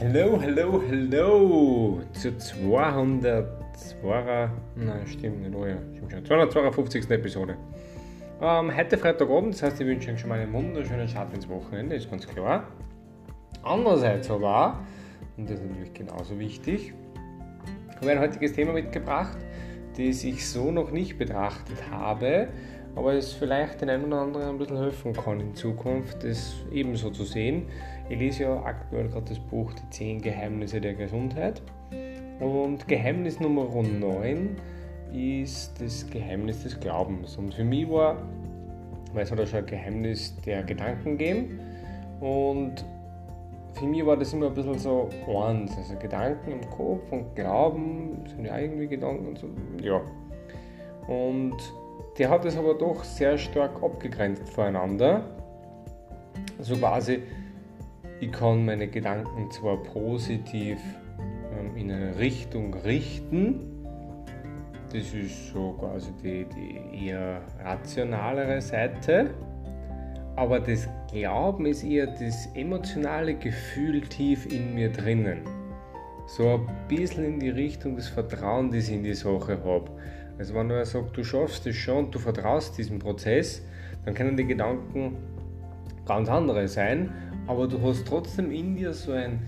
Hallo, hallo, hallo zur 202, nein, stimmt nicht, oh ja, stimmt schon, 252. Episode. Ähm, heute Freitagabend, das heißt, ich wünsche euch schon mal einen wunderschönen Start ins Wochenende, ist ganz klar. Andererseits aber, und das ist natürlich genauso wichtig, habe ich ein heutiges Thema mitgebracht, das ich so noch nicht betrachtet habe, aber es vielleicht den einen oder anderen ein bisschen helfen kann in Zukunft, das ebenso zu sehen. Ich lese ja aktuell gerade das Buch Die 10 Geheimnisse der Gesundheit und Geheimnis Nummer 9 ist das Geheimnis des Glaubens. Und für mich war, weil es hat auch schon ein Geheimnis der Gedanken gegeben und für mich war das immer ein bisschen so eins, also Gedanken im Kopf und Glauben sind ja irgendwie Gedanken und so, ja. Und der hat es aber doch sehr stark abgegrenzt voneinander. So also quasi, ich kann meine Gedanken zwar positiv ähm, in eine Richtung richten, das ist so quasi die, die eher rationalere Seite, aber das Glauben ist eher das emotionale Gefühl tief in mir drinnen. So ein bisschen in die Richtung des Vertrauens, das ich in die Sache habe. Also wenn du sagst, du schaffst es schon, du vertraust diesem Prozess, dann können die Gedanken ganz andere sein, aber du hast trotzdem in dir so ein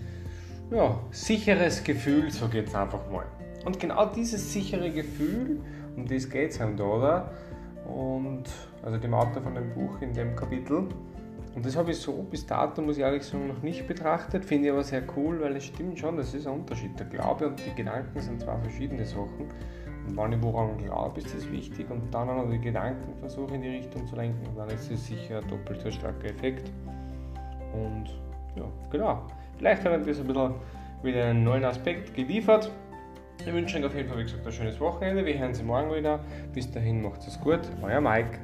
ja, sicheres Gefühl, so geht es einfach mal. Und genau dieses sichere Gefühl, um das geht es einem da, oder? Und also dem Autor von dem Buch in dem Kapitel. Und das habe ich so bis dato, muss ich ehrlich sagen, noch nicht betrachtet. Finde ich aber sehr cool, weil es stimmt schon, das ist ein Unterschied. Der Glaube und die Gedanken sind zwei verschiedene Sachen. Und wenn ich woran glaube, ist das wichtig. Und dann auch noch die Gedanken versuche in die Richtung zu lenken, dann ist es sicher ein doppelt so starker Effekt. Und ja, genau. Vielleicht hat das ein bisschen wieder einen neuen Aspekt geliefert. Ich wünsche euch auf jeden Fall, wie gesagt, ein schönes Wochenende. Wir hören Sie morgen wieder. Bis dahin macht es gut. Euer Mike.